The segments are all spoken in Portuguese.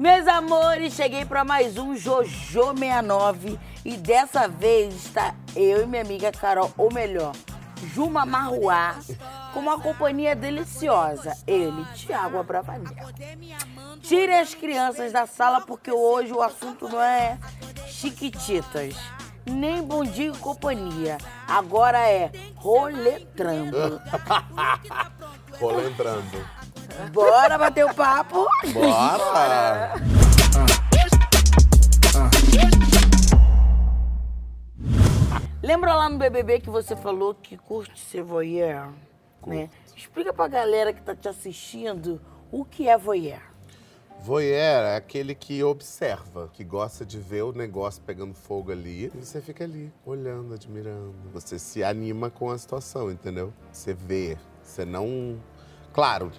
Meus amores, cheguei para mais um Jojo 69 e dessa vez está eu e minha amiga Carol, ou melhor, Juma Marruá, com uma companhia deliciosa. Ele, Tiago Abravanel. Tire as crianças da sala porque hoje o assunto não é chiquititas, nem bom dia e companhia. Agora é roletrando. Roletrando. Bora bater o papo? Bora! Lembra lá no BBB que você falou que curte ser voyeur? Né? Explica pra galera que tá te assistindo o que é voyeur. Voyeur é aquele que observa, que gosta de ver o negócio pegando fogo ali. E você fica ali, olhando, admirando. Você se anima com a situação, entendeu? Você vê. Você não. Claro,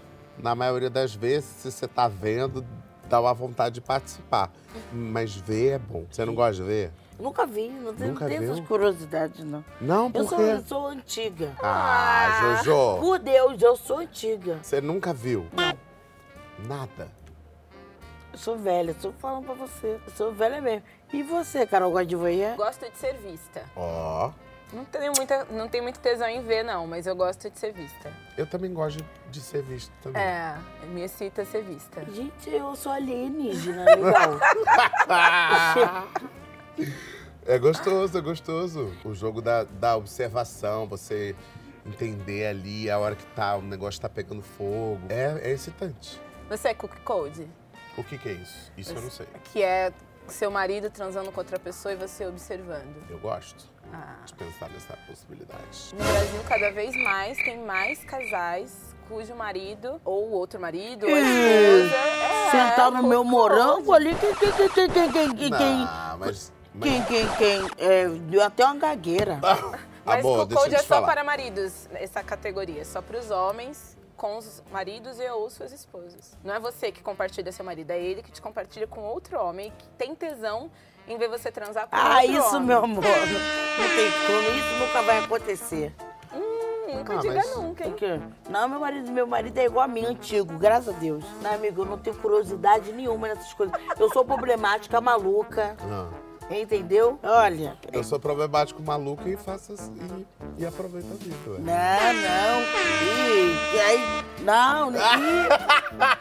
na maioria das vezes, se você tá vendo, dá uma vontade de participar. Mas ver é bom. Você não gosta de ver? Nunca vi, não tenho, Nunca não tenho essas curiosidades, não. Não, Eu por sou, quê? eu sou antiga. Ah, Jojo, Por Deus, eu sou antiga. você nunca viu Não, nada. eu sou velha, tô falando pra você. Eu sou velha mesmo. E você, Carol, gosta de voyeur? Gosto de ser vista. Ó, Não tenho, muita, não tenho muito tesão em ver, não, mas eu gosto de ser vista. Eu também gosto de, de ser visto também. É, me excita ser vista. Gente, eu sou alienígena, legal. É gostoso, é gostoso. O jogo da, da observação, você entender ali a hora que tá, o negócio tá pegando fogo. É, é excitante. Você é cook code? O que, que é isso? Isso eu não sei. Que é seu marido transando com outra pessoa e você observando. Eu gosto ah. De pensar nessa possibilidade. No Brasil, cada vez mais, tem mais casais cujo marido, ou outro marido, ou esposa... É, sentar no meu morango ali... Quem, quem, quem, quem, quem, quem, Não, mas, mas... quem, quem, quem é, deu até uma gagueira. Ah, ah, mas Amor, Cocô é só falar. para maridos, essa categoria. Só para os homens, com os maridos e ou suas esposas. Não é você que compartilha seu marido, é ele que te compartilha com outro homem que tem tesão em ver você transar com Ah, outro isso, homem. meu amor, não tem como, isso nunca vai acontecer. Hum, nunca Ah, diga mas- nunca, hein? Porque, não, meu marido, meu marido é igual a mim, antigo, graças a Deus. Não, amigo, eu não tenho curiosidade nenhuma nessas coisas. Eu sou problemática, maluca, Ah, entendeu? Olha, eu sou problemático, maluco e faço assim, e, e aproveito a vida. não, não, e, e aí, não, e,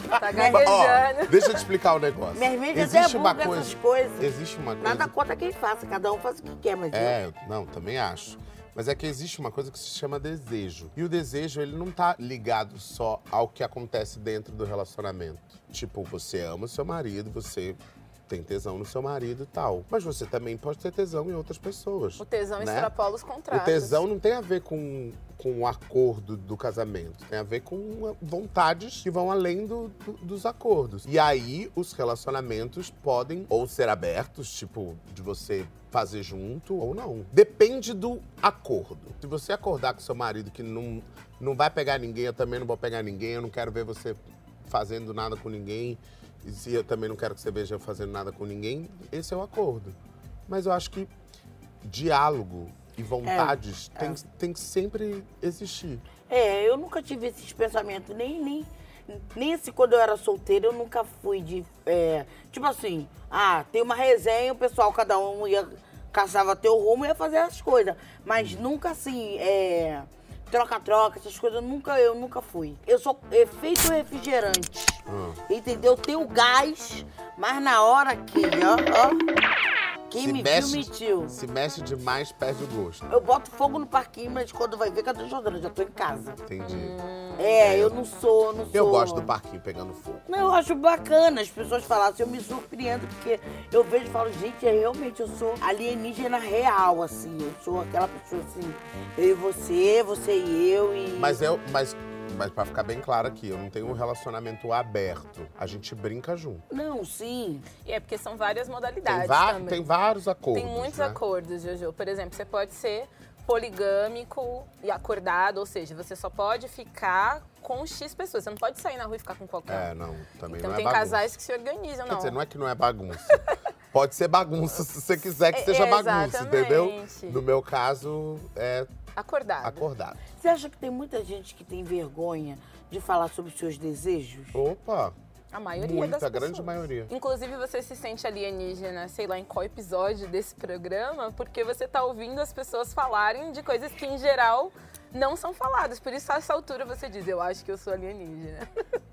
Tá Ó, gaguejando. deixa eu te explicar o negócio. minha amiga até Existe uma coisa. essas coisas. Existe uma coisa. Nada contra quem faça, cada um faz o que quer, mas eu- É, não, também acho. Mas é que existe uma coisa que se chama desejo. E o desejo, ele não tá ligado só ao que acontece dentro do relacionamento. Tipo, você ama o seu marido, você tem tesão no seu marido e tal. Mas você também pode ter tesão em outras pessoas. O tesão né? extrapola os O contratos. tesão não tem a ver com, com o acordo do casamento. Tem a ver com vontades que vão além do- do- dos acordos. E aí, os relacionamentos podem ou ser abertos, tipo, de você fazer junto ou não. Depende do acordo. Se você acordar com seu marido que não, não vai pegar ninguém, eu também não vou pegar ninguém, eu não quero ver você fazendo nada com ninguém, e se eu também não quero que você veja eu fazendo nada com ninguém, esse é o acordo. Mas eu acho que diálogo e vontades tem, tem que sempre existir. É, eu nunca tive esses pensamentos, nem, nem, nem esse quando eu era solteira, eu nunca fui de. é, tipo assim, ah, tem uma resenha, o pessoal, cada um ia, caçava teu rumo e ia fazer as coisas. Mas nunca assim, é. Troca-troca, essas coisas, nunca, eu nunca fui. Eu sou efeito refrigerante. Ah. Entendeu? Tenho gás, mas na hora que, ó, ó. Quem Se me mexe- viu, mentiu. Se mexe demais, perde o gosto. Eu boto fogo no parquinho, mas quando vai ver, cadê o Jordana? Já tô em casa. Entendi. É, eu não sou, não sou. Eu gosto do parquinho pegando fogo. Não, eu acho bacana as pessoas falarem assim, eu me surpreendo, porque eu vejo e falo, gente, é, realmente eu sou alienígena real, assim. Eu sou aquela pessoa assim, eu e você, você e eu e. Mas eu. Mas, mas pra ficar bem claro aqui, eu não tenho um relacionamento aberto. A gente brinca junto. Não, sim. E é porque são várias modalidades Tem, tem vários acordos. Tem muitos né? acordos, Jojo. Por exemplo, você pode ser poligâmico e acordado, ou seja, você só pode ficar com X pessoas. Você não pode sair na rua e ficar com qualquer É, não, também Então não é tem bagunça. casais que se organizam, Quer não. dizer, não é que não é bagunça. Pode ser bagunça se você quiser que É, seja bagunça, exatamente. entendeu? No meu caso, é Acordado. acordado. Você acha que tem muita gente que tem vergonha de falar sobre os seus desejos? Opa, A maioria Muita, das a grande pessoas. maioria. Inclusive, você se sente alienígena, sei lá, em qual episódio desse programa, porque você tá ouvindo as pessoas falarem de coisas que, em geral, não são faladas. Por isso, a essa altura, você diz, eu acho que eu sou alienígena.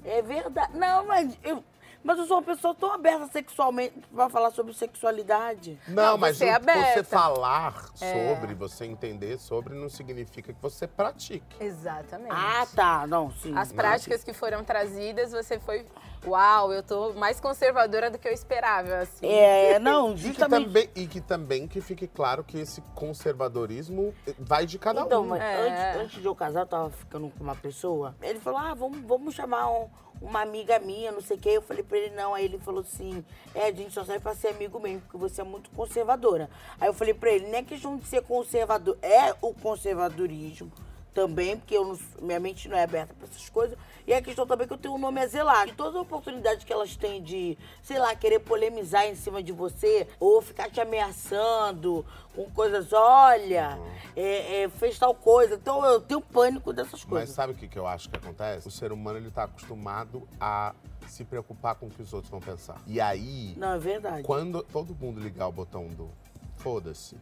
É verdade. Não, mas eu, mas eu sou uma pessoa tão aberta sexualmente pra falar sobre sexualidade. Não, Não, mas você é você falar É. sobre, você entender sobre, não significa que você pratique. Exatamente. Ah, tá. Não, sim. As práticas que foram trazidas, você foi, uau, eu tô mais conservadora do que eu esperava, assim. É, não, E que, justamente. também, e que também que fique claro que esse conservadorismo vai de cada Então, um. mas É. antes, antes de eu casar, eu tava ficando com uma pessoa. Ele falou: ah, vamos, vamos chamar um- uma amiga minha, não sei o quê. Eu falei pra ele, não. Aí ele falou assim: é, a gente só serve pra ser amigo mesmo, porque você é muito conservadora. Aí eu falei pra ele: não é questão de ser conservador, é o conservadorismo. Também, porque eu não- minha mente não é aberta pra essas coisas. E a questão também que eu tenho um nome a zelar. E todas as oportunidades que elas têm de, sei lá, querer polemizar em cima de você, ou ficar te ameaçando com coisas, olha, é, é, fez tal coisa. Então eu tenho pânico dessas Mas coisas. sabe o que, que eu acho que acontece? O ser humano ele tá acostumado a se preocupar com o que os outros vão pensar. E aí, Não, é verdade. quando todo mundo ligar o botão do foda-se,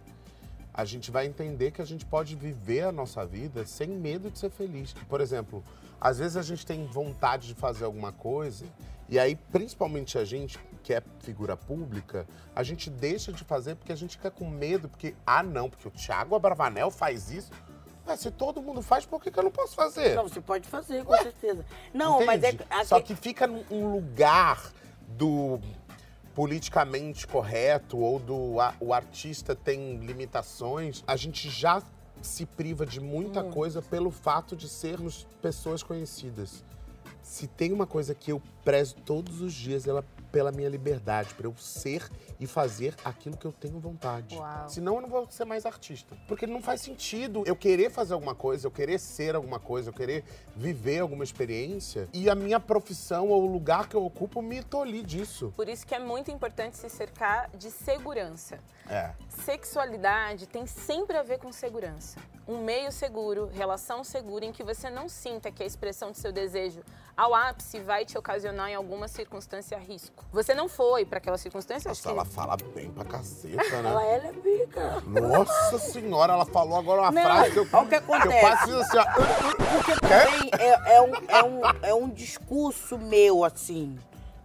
a gente vai entender que a gente pode viver a nossa vida sem medo de ser feliz. Por exemplo, às vezes a gente tem vontade de fazer alguma coisa e aí, principalmente a gente que é figura pública, a gente deixa de fazer porque a gente fica com medo, porque, ah não, porque o Thiago Abravanel faz isso. Mas se todo mundo faz, por que, que eu não posso fazer? Não, você pode fazer, com certeza. Não, mas é. Entende? a- Só que fica num um lugar do politicamente correto ou do a- o artista tem limitações, a gente já se priva de muita coisa pelo fato de sermos pessoas conhecidas. Se tem uma coisa que eu prezo todos os dias, ela pela minha liberdade, para eu ser e fazer aquilo que eu tenho vontade. Uau. Senão eu não vou ser mais artista. Porque não faz sentido eu querer fazer alguma coisa, eu querer ser alguma coisa, eu querer viver alguma experiência e a minha profissão ou o lugar que eu ocupo me tolir disso. Por isso que é muito importante se cercar de segurança. É. Sexualidade tem sempre a ver com segurança. Um meio seguro, relação segura, em que você não sinta que a expressão de seu desejo ao ápice vai te ocasionar em alguma circunstância risco. Você não foi para aquela circunstância, Nossa, que ela fala bem pra caceta, né? Ela é lésbica. Nossa senhora, ela falou agora uma Não, frase que eu, olha o que que eu acontece. faço assim, ó. Porque também é, é um, é, um, é um discurso meu, assim,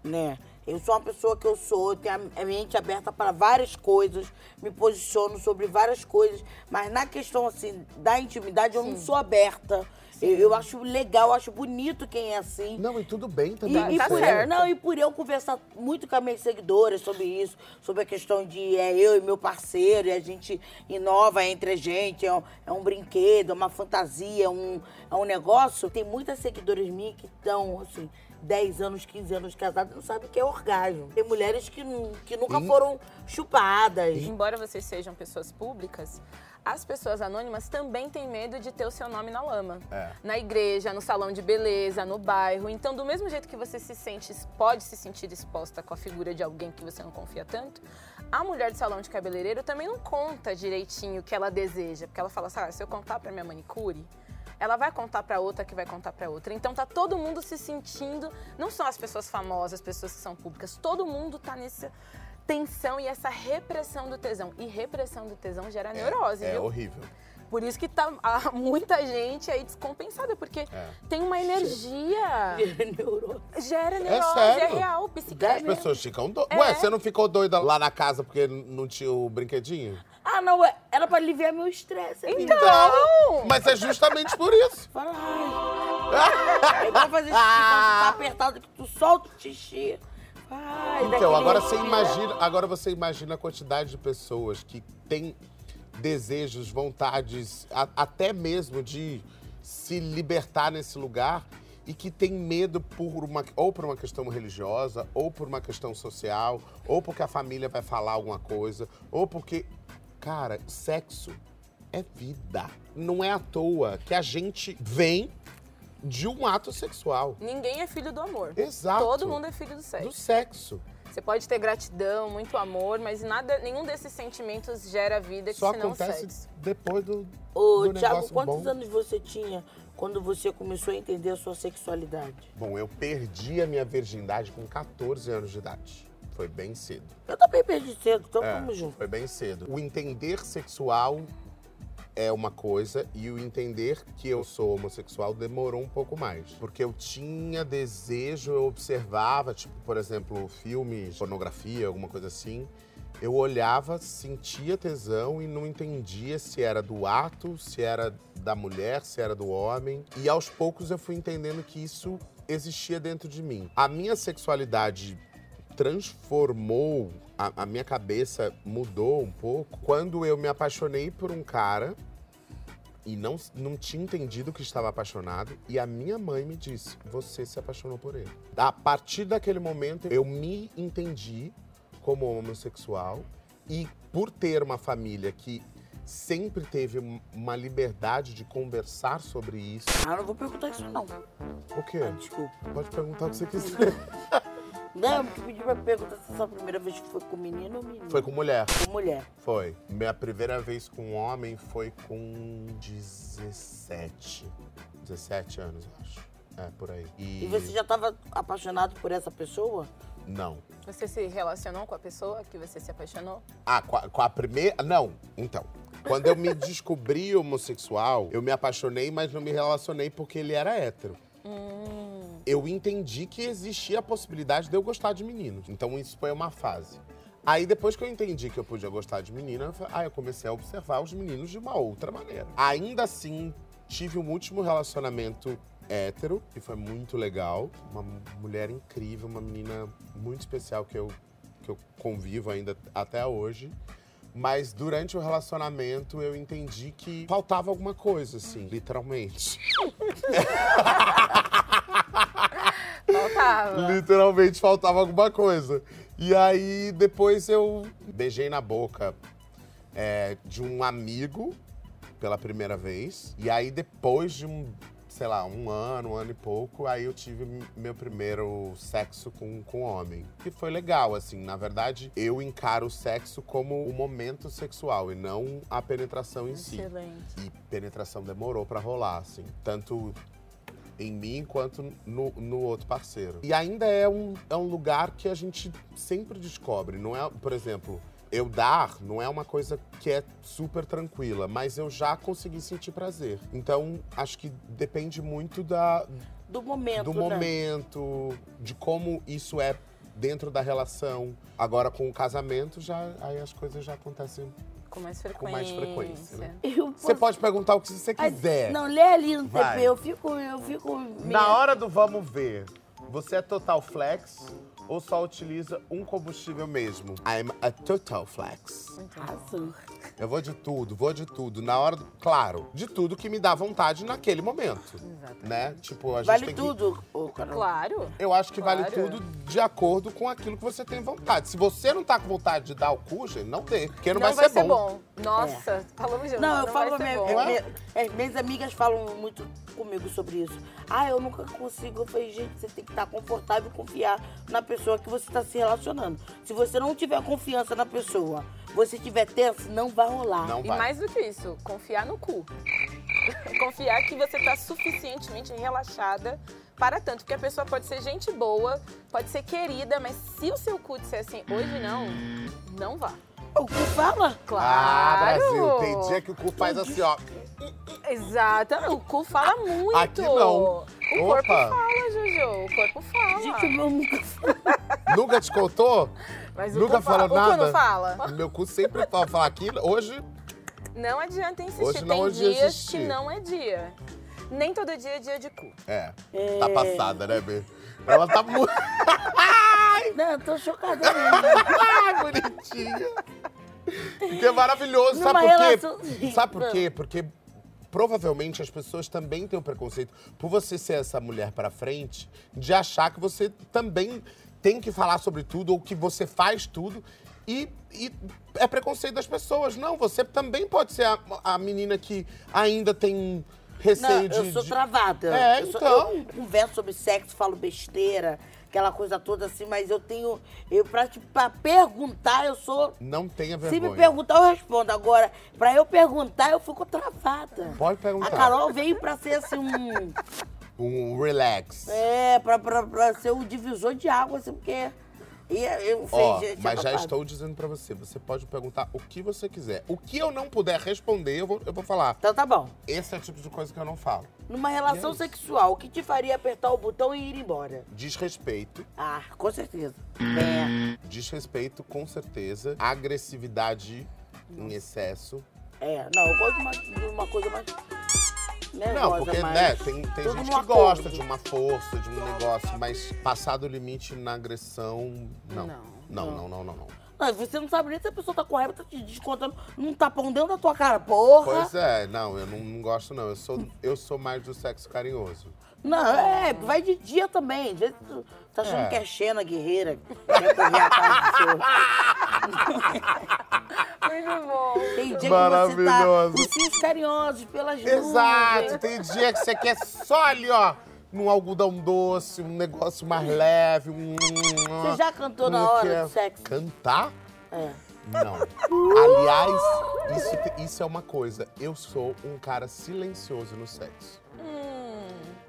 né? Eu sou uma pessoa que eu sou, eu tenho a mente aberta para várias coisas, me posiciono sobre várias coisas, mas na questão, assim, da intimidade, eu não sou aberta. Eu, eu acho legal, eu acho bonito quem é assim. Não, e tudo bem também. e tá por, certo. não, e por eu conversar muito com as minhas seguidoras sobre isso, sobre a questão de é eu e meu parceiro, e a gente inova entre a gente, é um, é um brinquedo, é uma fantasia, é um, é um negócio. Tem muitas seguidoras minhas que estão, assim, 10 anos, 15 anos casadas, não sabem o que é orgasmo. Tem mulheres que, que nunca Sim. foram chupadas. Embora vocês sejam pessoas públicas, as pessoas anônimas também têm medo de ter o seu nome na lama. É. Na igreja, no salão de beleza, no bairro. Então, do mesmo jeito que você se sente, pode se sentir exposta com a figura de alguém que você não confia tanto, a mulher de salão de cabeleireiro também não conta direitinho o que ela deseja. Porque ela fala assim, ah, se eu contar pra minha manicure, ela vai contar pra outra que vai contar pra outra. Então tá todo mundo se sentindo, não são as pessoas famosas, as pessoas que são públicas, todo mundo tá nessa tensão e essa repressão do tesão. E repressão do tesão gera neurose, É viu? horrível. Por isso que tá há muita gente aí descompensada, porque É. tem uma energia. Neurose. Gera neurose, sério? é real, As psiquiatra. pessoas ficam doidas. É. Ué, você não ficou doida lá na casa porque não tinha o brinquedinho? Ah, não, é- era pra aliviar meu estresse. amiga. Então! Mas é justamente por isso. Fala, ai. É igual fazer xixi quando tu tá apertado que tu solta o xixi. Ai, Então, agora você imagina, agora você imagina a quantidade de pessoas que têm desejos, vontades, a- até mesmo de se libertar nesse lugar e que tem medo por uma ou por uma questão religiosa, ou por uma questão social, ou porque a família vai falar alguma coisa, ou porque cara, sexo é vida. Não é à toa que a gente vem de um ato sexual. Ninguém é filho do amor. Exato. Todo mundo é filho do sexo. Do sexo. Você pode ter gratidão, muito amor, mas nada, nenhum desses sentimentos gera vida Só que senão acontece sexo. depois do, Ô, do Thiago, negócio quantos bom. anos você tinha quando você começou a entender a sua sexualidade? Bom, eu perdi a minha virgindade com 14 anos de idade. Foi bem cedo. Eu também perdi cedo, então É, vamos junto. Foi bem cedo. O entender sexual é uma coisa e o entender que eu sou homossexual demorou um pouco mais. Porque eu tinha desejo, eu observava, tipo, por exemplo, filmes, pornografia, alguma coisa assim. Eu olhava, sentia tesão e não entendia se era do ato, se era da mulher, se era do homem. E aos poucos eu fui entendendo que isso existia dentro de mim. A minha sexualidade transformou, a, a minha cabeça mudou um pouco quando eu me apaixonei por um cara e não, não tinha entendido que estava apaixonado. E a minha mãe me disse: Você se apaixonou por ele. A partir daquele momento, eu me entendi como homossexual. E por ter uma família que sempre teve um- uma liberdade de conversar sobre isso. Ah, não vou perguntar isso não. O quê? Ah, desculpa. Pode perguntar o que você quiser. Não, eu pedi pra perguntar se essa primeira vez foi com menino ou menino. Foi com mulher. Com mulher. Foi. Minha primeira vez com homem foi com 17. 17 anos, eu acho. É, por aí. E você já tava apaixonado por essa pessoa? Não. Você se relacionou com a pessoa que você se apaixonou? Ah, com a, com a primeira. Não, então. Quando eu me descobri homossexual, eu me apaixonei, mas não me relacionei porque ele era hétero. Eu entendi que existia a possibilidade de eu gostar de meninos. Então isso foi uma fase. Aí depois que eu entendi que eu podia gostar de menina, aí eu comecei a observar os meninos de uma outra maneira. Ainda assim, tive um último relacionamento hétero, que foi muito legal. Uma mulher incrível, uma menina muito especial que eu, que eu convivo ainda até hoje. Mas durante o relacionamento eu entendi que faltava alguma coisa, assim, literalmente. Faltava. Literalmente faltava alguma coisa. E aí depois eu beijei na boca é, de um amigo pela primeira vez. E aí depois de um, sei lá, um ano, um ano e pouco, aí eu tive meu primeiro sexo com, com homem. Que foi legal, assim. Na verdade, eu encaro o sexo como o momento sexual e não a penetração em si. Excelente. E penetração demorou pra rolar, assim. Tanto em mim quanto no, no outro parceiro. E ainda é um, é um lugar que a gente sempre descobre. Não é, por exemplo, eu dar não é uma coisa que é super tranquila, mas eu já consegui sentir prazer. Então, acho que depende muito da, Do momento, do né? momento, de como isso é dentro da relação. Agora, com o casamento, já, aí as coisas já acontecem. Com mais frequência. Com mais frequência, né? Eu Você posso- pode perguntar o que você quiser. Não, lê ali no Vai. TP, eu fico, eu fico... meio- Na hora do vamos ver, você é total flex ou só utiliza um combustível mesmo? I'm a total flex. Arrasou. Eu vou de tudo, vou de tudo. Na hora, do, claro, de tudo que me dá vontade naquele momento. Exatamente. Né? Tipo, a gente Vale tem que- tudo, ô, Carol. Claro. Eu acho que vale Claro. tudo de acordo com aquilo que você tem vontade. Se você não tá com vontade de dar o cu, gente, não dê, porque não, Não, vai, ser, bom. Nossa, falamos junto. Não, eu falo, vai ser minha, bom. Não é? minha- é, minhas amigas falam muito comigo sobre isso. Ah, eu nunca consigo. Eu falei, gente, você tem que estar confortável e confiar na pessoa que você está se relacionando. Se você não tiver confiança na pessoa, você tiver tenso, não vai rolar. Não E vai. mais do que isso, confiar no cu. confiar que você tá suficientemente relaxada para tanto. Porque a pessoa pode ser gente boa, pode ser querida, mas se o seu cu disser assim, hoje não, não vá. O que fala? Claro! Ah, Brasil, tem dia que o cu faz assim, ó. Exatamente, o cu fala muito. Aqui não. O corpo Opa. fala, Jojo, o corpo fala. Gente, o meu nunca fala. Nunca te contou? Mas o Nunca cu fala. falou O cu nada? não fala? Meu cu sempre fala, fala aqui. Hoje, Não adianta insistir, Hoje não tem ia dias existir. que não é dia. Nem todo dia é dia de cu. é, tá passada, né, Bê? Ela tá muito. Não, eu tô chocada mesmo. Ai, bonitinha. Que é maravilhoso. Sabe Numa por quê? relação- Sabe por quê? Porque provavelmente as pessoas também têm o preconceito, por você ser essa mulher pra frente, de achar que você também tem que falar sobre tudo ou que você faz tudo. E, e é preconceito das pessoas. Não, você também pode ser a, a menina que ainda tem Não, receio de. eu sou de- travada. É, eu sou- então. eu converso sobre sexo, falo besteira. aquela coisa toda assim, mas eu tenho. Eu, pra, te- pra perguntar, eu sou. Não tenha Se vergonha. me perguntar, eu respondo. Agora, pra eu perguntar, eu fico travada. Pode perguntar. A Carol veio pra ser assim um. Um relax. É, pra, pra, pra ser um divisor de água, assim, porque. E eu Ó, gente, mas já babado. estou dizendo pra você, você pode perguntar o que você quiser. O que eu não puder responder, eu vou, eu vou falar. Então tá bom. Esse é o tipo de coisa que eu não falo. Numa relação é sexual, o que te faria apertar o botão e ir embora? Desrespeito. Ah, com certeza. É, Desrespeito, com certeza. Agressividade em excesso. é. Não, eu gosto de uma, de uma coisa mais. Nervosa, Não, porque, né, tem, tem gente que gosta acordo. de uma força, de um negócio, mas passar do limite na agressão, não. Não. Não, não, não, não, não. Não, você não sabe nem se a pessoa tá com raiva, tá te descontando num tapão dentro da tua cara, porra. Pois é, não, eu não, não gosto, não. Eu sou, eu sou mais do sexo carinhoso. Não, é, vai de dia também. Tu tá achando É. que é Xena, guerreira, quer correr atrás do seu. Muito bom. Tem dia que você Maravilhoso. tá ursinhos carinhosos pelas Exato, nuvens. tem dia que você quer só ali, ó, num algodão doce, um negócio mais leve. Um, Você já cantou um na hora é- do sexo? Cantar? É. Não. Aliás, isso, isso é uma coisa. Eu sou um cara silencioso no sexo. Hum.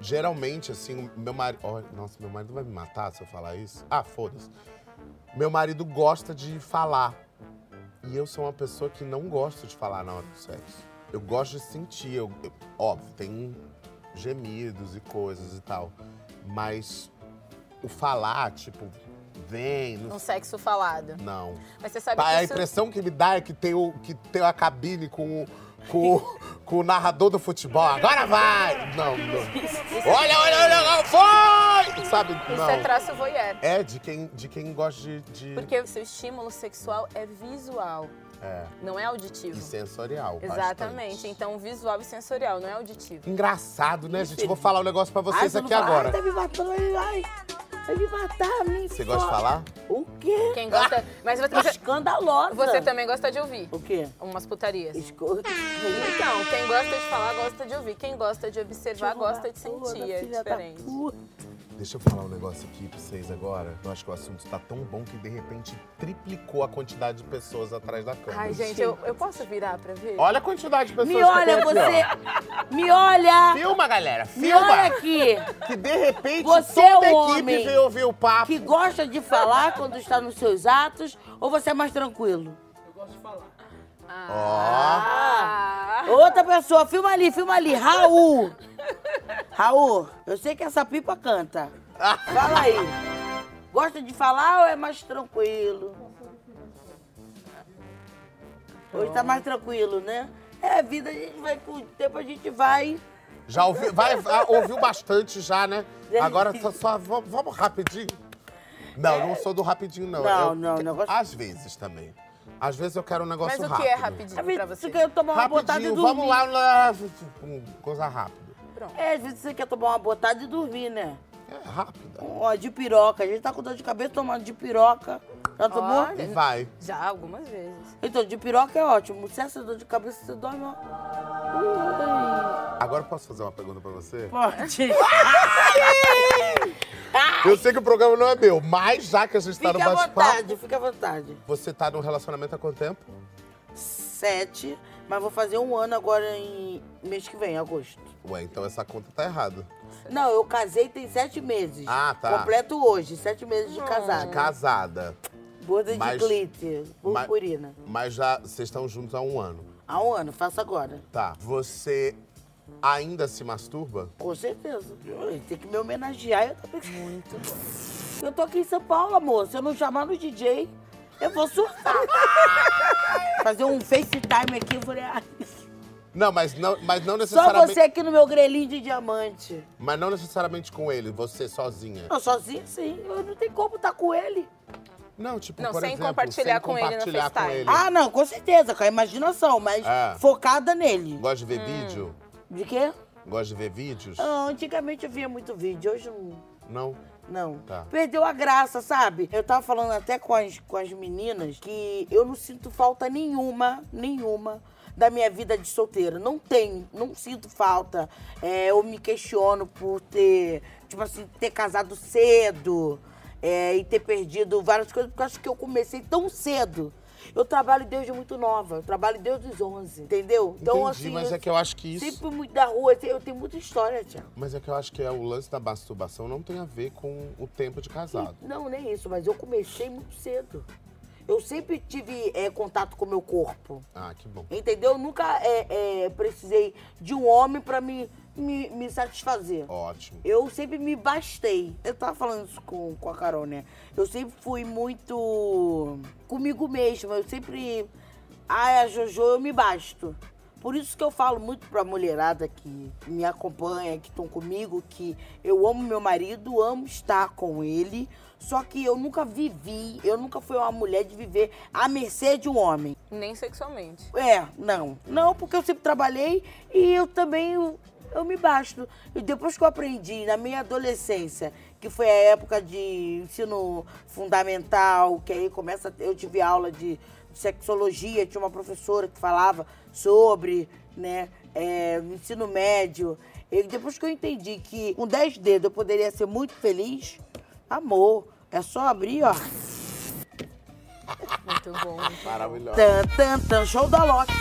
Geralmente, assim, o meu marido. ó, nossa, meu marido vai me matar se eu falar isso. Ah, foda-se. Meu marido gosta de falar. E eu sou uma pessoa que não gosta de falar na hora do sexo. Eu gosto de sentir. eu- eu- óbvio, tem gemidos e coisas e tal. Mas o falar, tipo, vem. Não, Um sexo falado. não. Mas você sabe Pá, que A isso... impressão que me dá é que tem, o, que tem a cabine com, o- com, o- com o narrador do futebol. Agora vai! Não, não. Olha, olha, olha, foi! Sabe? Isso Não. é traço voyeur. É de quem, de quem gosta de. de- Porque o seu estímulo sexual é visual, É. não é auditivo. E sensorial. Exatamente. bastante. Então, visual e sensorial, não é auditivo. Engraçado, né, gente? Vou falar um negócio pra Ai, vocês você não aqui agora. Ai, tá me matando, ai, ai. Vai me matar, me Você gosta de fala. falar? O quê? Quem gosta... Mas você, você, Escandalosa. você também gosta de ouvir O quê? umas putarias. Escuta. Então, quem gosta de falar, gosta de ouvir. Quem gosta de observar, gosta de sentir. É diferente. Deixa eu falar um negócio aqui pra vocês agora. Eu acho que o assunto tá tão bom que de repente triplicou a quantidade de pessoas atrás da câmera. Ai, gente, eu, eu posso virar pra ver? Olha a quantidade de pessoas Me que olha, tem aqui, você. Me olha. Filma, galera, Me filma! olha aqui. Que de repente Você toda é a um equipe homem veio ouvir o papo. Que gosta de falar quando está nos seus atos ou você é mais tranquilo? Ah. Outra pessoa, filma ali, filma ali. Raul. Raul, eu sei que essa pipa canta. Fala aí. Gosta de falar ou é mais tranquilo? Hoje tá mais tranquilo, né? É, a vida, a gente vai, com o tempo a gente vai. Já ouvi, vai, ouviu bastante já, né? Agora só, só vamos, vamos rapidinho. Não, não sou do rapidinho, não. Não, Eu- não, negócio- Às vezes também. Às vezes eu quero um negócio Mas o rápido. que é rapidinho vezes pra você? quer tomar uma botada e Rapidinho, dormir. vamos lá, hum, coisa rápida. É, às vezes você quer tomar uma botada e dormir, né? É rápida. Ó, de piroca. A gente tá com dor de cabeça tomando de piroca. Já tomou? Olha. E vai. Já, algumas vezes. Então, de piroca é ótimo. Se essa dor de cabeça, você dorme, ó. Ui. Agora eu posso fazer uma pergunta pra você? Pode. Eu sei que o programa não é meu, mas já que a gente tá Fique no à bate-papo, vontade, fique à vontade. você tá num relacionamento há quanto tempo? Sete, mas vou fazer um ano agora em mês que vem, agosto. Ué, então essa conta tá errada. Não, eu casei tem sete meses. Ah, tá. Completo hoje, sete meses de casada. Casada. Borda Mas- de glitter, mas- purpurina. Mas já vocês estão juntos há um ano. Há um ano, faço agora. Tá. Você ainda se masturba? Com certeza. Tem que me homenagear. Eu também. Muito bom. Eu tô aqui em São Paulo, amor. Se eu não chamar no DJ, eu vou surtar. Fazer um FaceTime aqui, eu falei, ah, Não, mas não, mas não só necessariamente. você aqui no meu grelhinho de diamante. Mas não necessariamente com ele, você sozinha. Eu sozinha, sim. Eu não tenho como estar com ele. Não, tipo, Não, por sem exemplo, compartilhar sem com ele no compartilhar com FaceTime. ele. Ah, não, com certeza, com a imaginação, mas É. focada nele. Gosta de ver Hum. vídeo? De quê? Gosta de ver vídeos? Ah, antigamente eu via muito vídeo, hoje não. Não? Não. Tá. Perdeu a graça, sabe? Eu tava falando até com as, com as meninas que eu não sinto falta nenhuma, nenhuma da minha vida de solteira. Não tenho, não sinto falta. É, eu me questiono por ter, tipo assim, ter casado cedo. é, e ter perdido várias coisas, porque eu acho que eu comecei tão cedo. Eu trabalho desde muito nova, eu trabalho desde os 11, entendeu? Então, Entendi, assim, mas eu é que eu acho que isso. sempre muito da rua, eu tenho muita história, Tiago. Mas é que eu acho que é o lance da masturbação não tem a ver com o tempo de casado. Não, nem isso, mas eu comecei muito cedo. Eu sempre tive é, contato com o meu corpo. Ah, que bom. Entendeu? Eu nunca é, é, precisei de um homem pra me, me, me satisfazer. Ótimo. Eu sempre me bastei. Eu tava falando isso com, com a Carol, né? Eu sempre fui muito comigo mesma. Eu sempre. Ai, a Jojo, eu me basto. Por isso que eu falo muito pra mulherada que me acompanha, que estão comigo, que eu amo meu marido, amo estar com ele. Só que eu nunca vivi, eu nunca fui uma mulher de viver à mercê de um homem. Nem sexualmente. É, não. Não, porque eu sempre trabalhei e eu também eu, me basto. E depois que eu aprendi na minha adolescência, que foi a época de ensino fundamental, que aí começa, eu tive aula de sexologia, tinha uma professora que falava sobre, né, é, ensino médio. E depois que eu entendi que com 10 dedos eu poderia ser muito feliz, amor, é só abrir, ó. Muito bom. Maravilhosa. Tan, tan, tan, show da Loki.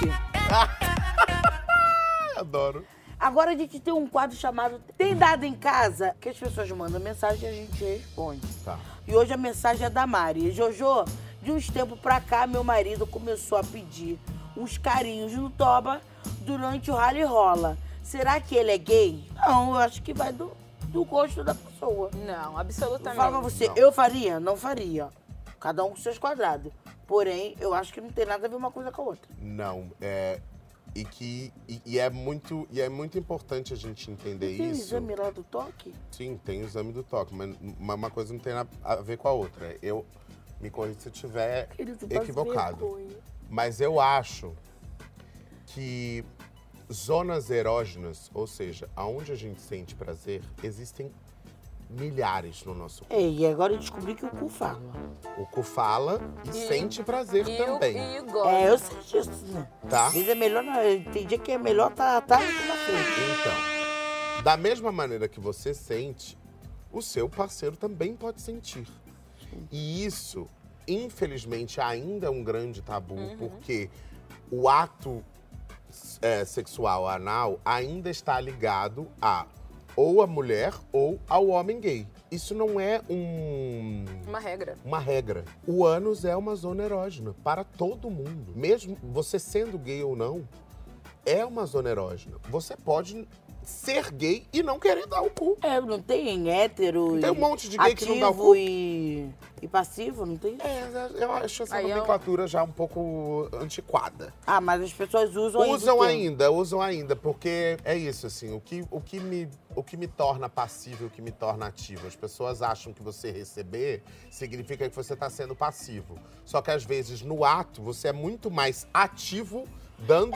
Adoro. Agora a gente tem um quadro chamado Tem Dado em Casa, que as pessoas mandam mensagem e a gente responde. Tá. E hoje a mensagem é da Mari. Jojo, de uns tempos pra cá, meu marido começou a pedir uns carinhos no toba durante o rally rola. Será que ele é gay? Não, eu acho que vai do, do gosto da pessoa. Não, absolutamente. falo pra você, Não. eu faria? Não faria. Cada um com seus quadrados. Porém, eu acho que não tem nada a ver uma coisa com a outra. Não, é. E que. E, e é muito, e é muito importante a gente entender Tem isso. exame lá do toque? Sim, tem o exame do toque, mas uma coisa não tem nada a ver com a outra. Eu me corrija se eu estiver equivocado. Mas eu acho que zonas erógenas, ou seja, aonde a gente sente prazer, existem milhares no nosso corpo. É, e agora eu descobri que o cu fala. O cu fala e, E- sente prazer E o, também, e o gosta. É, eu sei disso, né? tá? Às vezes é melhor, na- tem dia que é melhor tá, tá do que na frente. Então, da mesma maneira que você sente, o seu parceiro também pode sentir. E isso, infelizmente, ainda é um grande tabu, porque o ato é, sexual anal ainda está ligado a ou a mulher ou ao homem gay. Isso não é um Uma regra. uma regra. O ânus é uma zona erógena para todo mundo. Mesmo você sendo gay ou não, é uma zona erógena. Você pode ser gay e não querer dar o cu. É, não tem hétero Tem e um monte de gay que não dá o ativo cu. e, e passivo, não tem? É, eu acho essa Aí é um- nomenclatura já um pouco antiquada. Ah, mas as pessoas usam ainda. Usam ainda, usam ainda, porque é isso, assim, o que, o que, me, o que me torna passivo e o que me torna ativo. As pessoas acham que você receber significa que você está sendo passivo. Só que às vezes, no ato, você é muito mais ativo dando.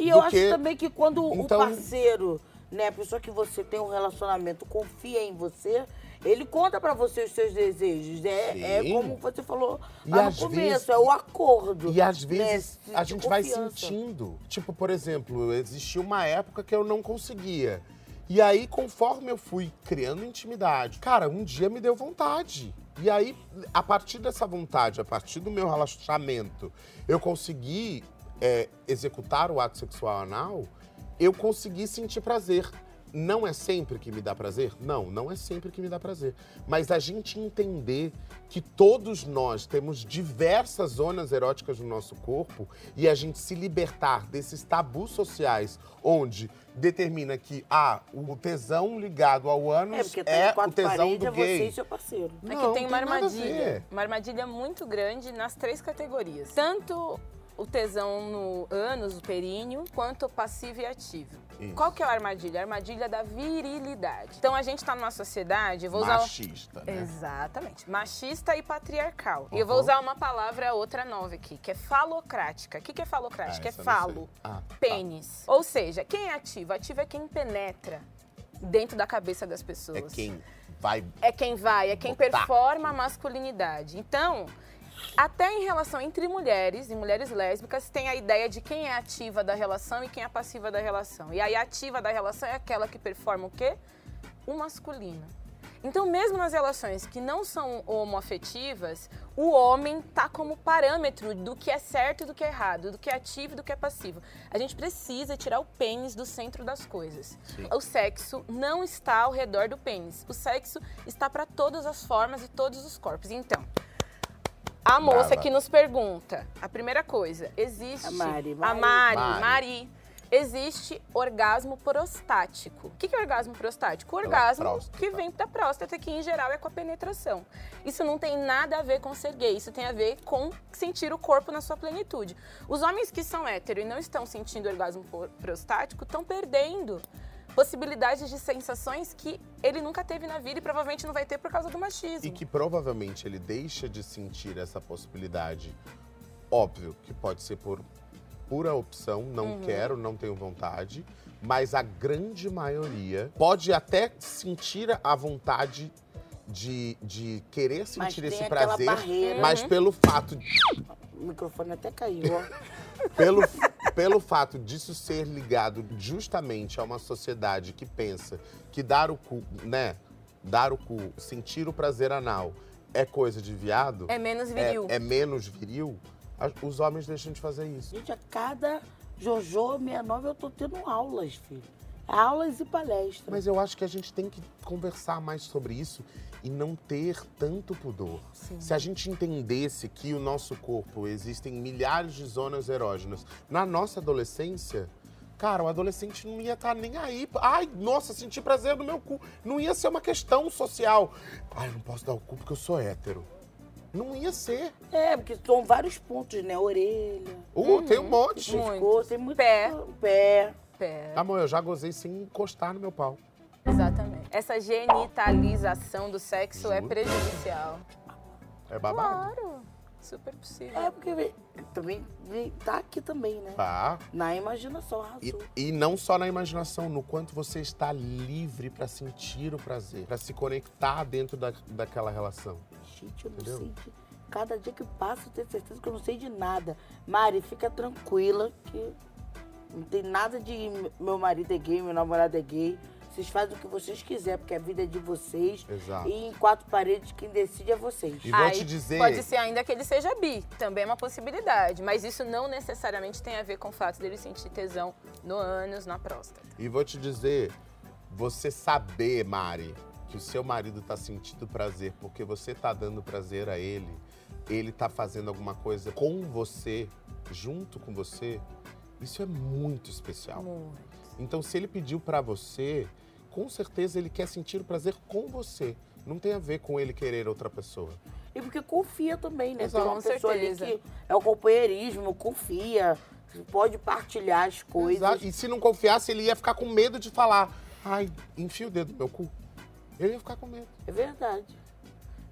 E eu acho que- também que quando Então- o parceiro, né, a pessoa que você tem um relacionamento, confia em você, ele conta pra você os seus desejos. É, é Sim. como você falou E lá no começo, vezes- é o acordo. E às né, vezes de- a gente vai confiança. sentindo. Tipo, por exemplo, existia uma época que eu não conseguia. E aí, conforme eu fui criando intimidade, cara, um dia me deu vontade. E aí, a partir dessa vontade, a partir do meu relaxamento, eu consegui é, executar o ato sexual anal, eu consegui sentir prazer. Não é sempre que me dá prazer? Não, não é sempre que me dá prazer. Mas a gente entender que todos nós temos diversas zonas eróticas no nosso corpo e a gente se libertar desses tabus sociais, onde determina que ah, o tesão ligado ao ânus É, porque é o quatro tesão paredes, do é você gay. e seu parceiro. É Não, que tem uma nada a armadilha. Uma armadilha muito grande nas três categorias. Tanto o tesão no ânus, o períneo, quanto passivo e ativo. Isso. Qual que é a armadilha? A armadilha da virilidade. Então a gente tá numa sociedade, vou usar. o- Machista, né? Exatamente. Machista e patriarcal. E eu vou Uhum. usar uma palavra outra nova aqui, que é falocrática. O que, que é falocrática? Ah, é falo, Ah, tá. pênis. Ou seja, quem é ativo? Ativo é quem penetra dentro da cabeça das pessoas. É quem vai É quem vai, é quem Botar. performa a masculinidade. Então, até em relação entre mulheres e mulheres lésbicas, tem a ideia de quem é ativa da relação e quem é passiva da relação. E aí, a ativa da relação é aquela que performa o quê? O masculino. Então, mesmo nas relações que não são homoafetivas, o homem tá como parâmetro do que é certo e do que é errado, do que é ativo e do que é passivo. A gente precisa tirar o pênis do centro das coisas. Sim. O sexo não está ao redor do pênis. O sexo está para todas as formas e todos os corpos. Então, a moça Brava. que nos pergunta, a primeira coisa, existe A Mari, a Mari. Mari, Mari. Mari. Existe orgasmo prostático. O que que é orgasmo prostático? O Pela orgasmo próstata. que vem da próstata, que em geral é com a penetração. Isso não tem nada a ver com ser gay, isso tem a ver com sentir o corpo na sua plenitude. Os homens que são hétero e não estão sentindo orgasmo prostático estão perdendo possibilidades de sensações que ele nunca teve na vida e provavelmente não vai ter por causa do machismo. E que provavelmente ele deixa de sentir essa possibilidade. Óbvio que pode ser por pura opção, não Uhum. quero, não tenho vontade. Mas a grande maioria pode até sentir a vontade de, de querer sentir esse prazer, barreira. mas pelo fato de O microfone até caiu, ó. pelo, pelo fato disso ser ligado justamente a uma sociedade que pensa que dar o cu, né? Dar o cu, sentir o prazer anal é coisa de viado, É menos é, viril. é menos viril, os homens deixam de fazer isso. Gente, a cada Jojo 69 eu tô tendo aulas, filho. Aulas e palestras. Mas eu acho que a gente tem que conversar mais sobre isso e não ter tanto pudor. Se a gente entendesse que o nosso corpo existem milhares de zonas erógenas na nossa adolescência, cara, o adolescente não ia estar nem aí. Ai, nossa, senti prazer no meu cu. Não ia ser uma questão social. Ai, eu não posso dar o cu porque eu sou hétero. Não ia ser. É, porque são vários pontos, né? Orelha, Uh, tem um monte. Muito. pescoço, tem muito. Pé. Pé. Pé. Amor, eu já gozei sem encostar no meu pau. Exatamente. Essa genitalização do sexo é Juro. prejudicial. É babado. Claro. Super possível. É, porque também vem- tá aqui também, né? Tá. Na imaginação, E, e não só na imaginação, no quanto você está livre para sentir o prazer, para se conectar dentro da, daquela relação. Gente, eu não Entendeu? sei de... Cada dia que passa, eu tenho certeza que eu não sei de nada. Mari, fica tranquila que não tem nada de meu marido é gay, meu namorado é gay. Vocês fazem o que vocês quiserem, porque a vida é de vocês. Exato. E em quatro paredes, quem decide é vocês. E vou Aí, te dizer. Pode ser ainda que ele seja bi, também é uma possibilidade. Mas isso não necessariamente tem a ver com o fato dele sentir tesão no ânus, na próstata. E vou te dizer, você saber, Mari, que o seu marido tá sentindo prazer porque você tá dando prazer a ele, ele tá fazendo alguma coisa com você, junto com você, isso é muito especial. Muito. Então, se ele pediu pra você, com certeza ele quer sentir o prazer com você. Não tem a ver com ele querer outra pessoa. E porque confia também, né? Exato. Tem uma pessoa ali que é o companheirismo, confia, pode partilhar as coisas. Exato. E se não confiasse, ele ia ficar com medo de falar. Ai, enfia o dedo no meu cu. Ele ia ficar com medo. É verdade.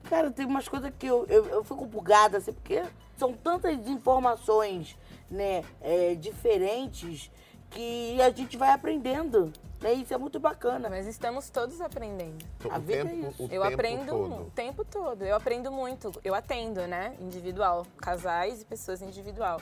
Cara, tem umas coisas que eu, eu, eu fico bugada, assim, porque são tantas informações, né, é, diferentes, que a gente vai aprendendo. Né? Isso é muito bacana. Mas estamos todos aprendendo. A o vida é tempo, isso. o eu tempo aprendo todo. o tempo todo. Eu aprendo muito. Eu atendo, né? Individual. Casais e pessoas individual.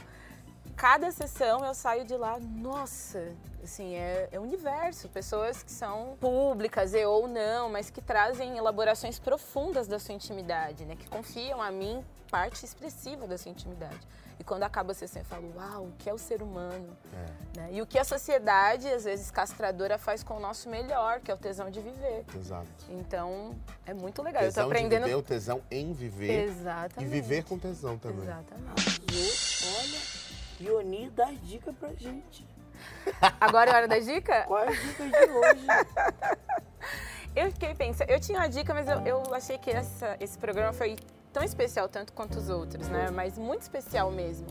Cada sessão eu saio de lá, nossa, assim, é, é universo. Pessoas que são públicas e ou não, mas que trazem elaborações profundas da sua intimidade, né? Que confiam a mim parte expressiva da sua intimidade. E quando acaba a sessão, eu falo, uau, o que é o ser humano? É, né? E o que a sociedade, às vezes castradora, faz com o nosso melhor, que é o tesão de viver. exato. Então, é muito legal. eu tô Tesão aprendendo. de viver, o tesão em viver. Exatamente. E viver com tesão também. Exatamente. Arrasou. Olha, Ioni dá as dicas pra gente. Agora é hora da dica? Quais as dicas de hoje? Eu fiquei pensando, eu tinha uma dica, mas eu, eu achei que essa- esse programa foi tão especial tanto quanto os outros, né? Mas muito especial mesmo.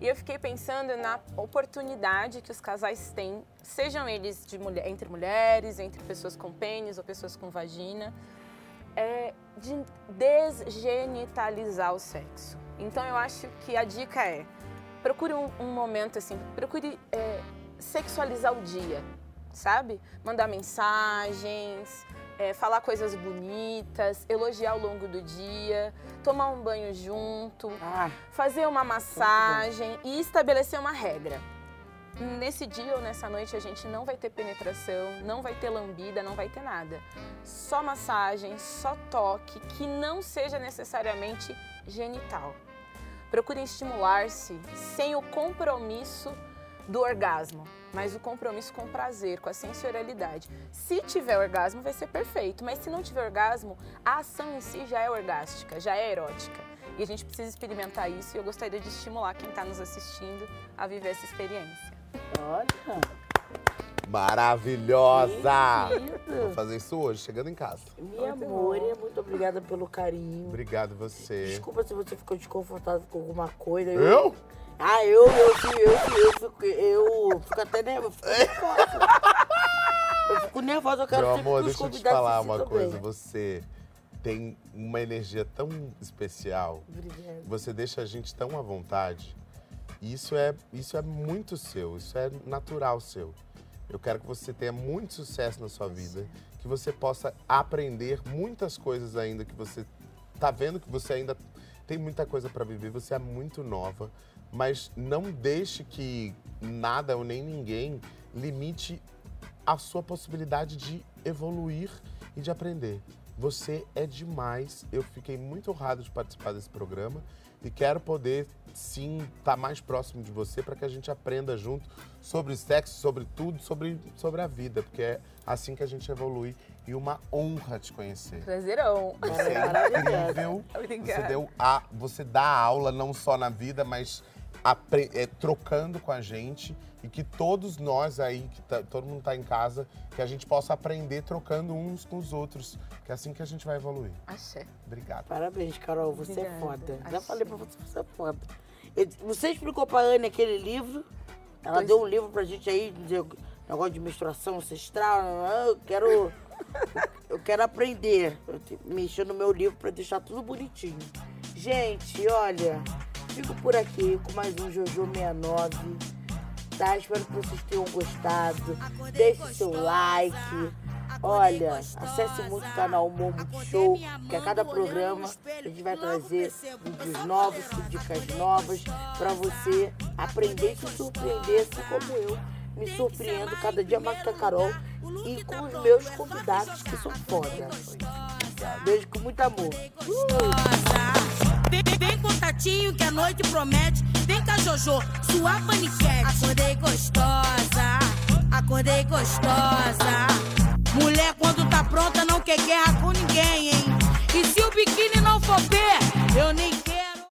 E eu fiquei pensando na oportunidade que os casais têm, sejam eles de mulher, entre mulheres, entre pessoas com pênis ou pessoas com vagina, é, de desgenitalizar o sexo. Então eu acho que a dica é procure um, um momento assim, procure é, sexualizar o dia, sabe? Mandar mensagens, é, falar coisas bonitas, elogiar ao longo do dia, tomar um banho junto, Ah, fazer uma massagem e estabelecer uma regra. nesse dia ou nessa noite a gente não vai ter penetração, não vai ter lambida, não vai ter nada. Só massagem, só toque, que não seja necessariamente genital. Procurem estimular-se sem o compromisso do orgasmo, mas o compromisso com o prazer, com a sensorialidade. Se tiver orgasmo, vai ser perfeito, mas se não tiver orgasmo, a ação em si já é orgástica, já é erótica. E a gente precisa experimentar isso e eu gostaria de estimular quem está nos assistindo a viver essa experiência. Olha. Maravilhosa! Vou fazer isso hoje, chegando em casa. Minha amor, bom. muito obrigada pelo carinho. Obrigado você. Desculpa se você ficou desconfortável com alguma coisa. Eu? Ah, eu, eu, eu, eu, eu, fico, eu fico até nervosa. Eu fico nervosa. Eu eu quero Meu amor, deixa eu te falar uma coisa. bem. Você tem uma energia tão especial. Obrigada. Você deixa a gente tão à vontade. E isso é, isso é muito seu, isso é natural seu. Eu quero que você tenha muito sucesso na sua vida, que você possa aprender muitas coisas ainda que você tá vendo que você ainda tem muita coisa para viver, você é muito nova, mas não deixe que nada ou nem ninguém limite a sua possibilidade de evoluir e de aprender. Você é demais. Eu fiquei muito honrado de participar desse programa e quero poder sim estar mais próximo de você para que a gente aprenda junto sobre sexo, sobre tudo, sobre, sobre a vida, porque é assim que a gente evolui e uma honra te conhecer. Prazerão. Você é incrível. Obrigada. Você deu a, você dá aula não só na vida, mas é, trocando com a gente e que todos nós aí, que tá- todo mundo tá em casa, que a gente possa aprender trocando uns com os outros, que é assim que a gente vai evoluir. Axé. Obrigado. Parabéns, Carol, você é Obrigada. foda. Já Achei. falei pra você, você é foda. Eu- Você explicou pra Anne aquele livro? Ela Pois- deu um livro pra gente aí, dizer, negócio de menstruação ancestral. Eu quero. Eu quero aprender. Mexer no meu livro pra deixar tudo bonitinho. Gente, olha, fico por aqui com mais um Jojo 69. Tá? Espero que vocês tenham gostado. Deixe seu like. Olha, acesse muito o canal Momo Show, que a cada programa a gente vai trazer vídeos novos, dicas novas, pra você aprender e se surpreender, assim como eu me surpreendo cada dia mais com a Carol e com os meus convidados que são foda. Beijo com muito amor. Vem, vem, vem contatinho que a noite promete. Vem cá, Jojo, sua paniquete. Acordei gostosa, acordei gostosa. Mulher, quando tá pronta, não quer guerra com ninguém, hein? E se o biquíni não for ver,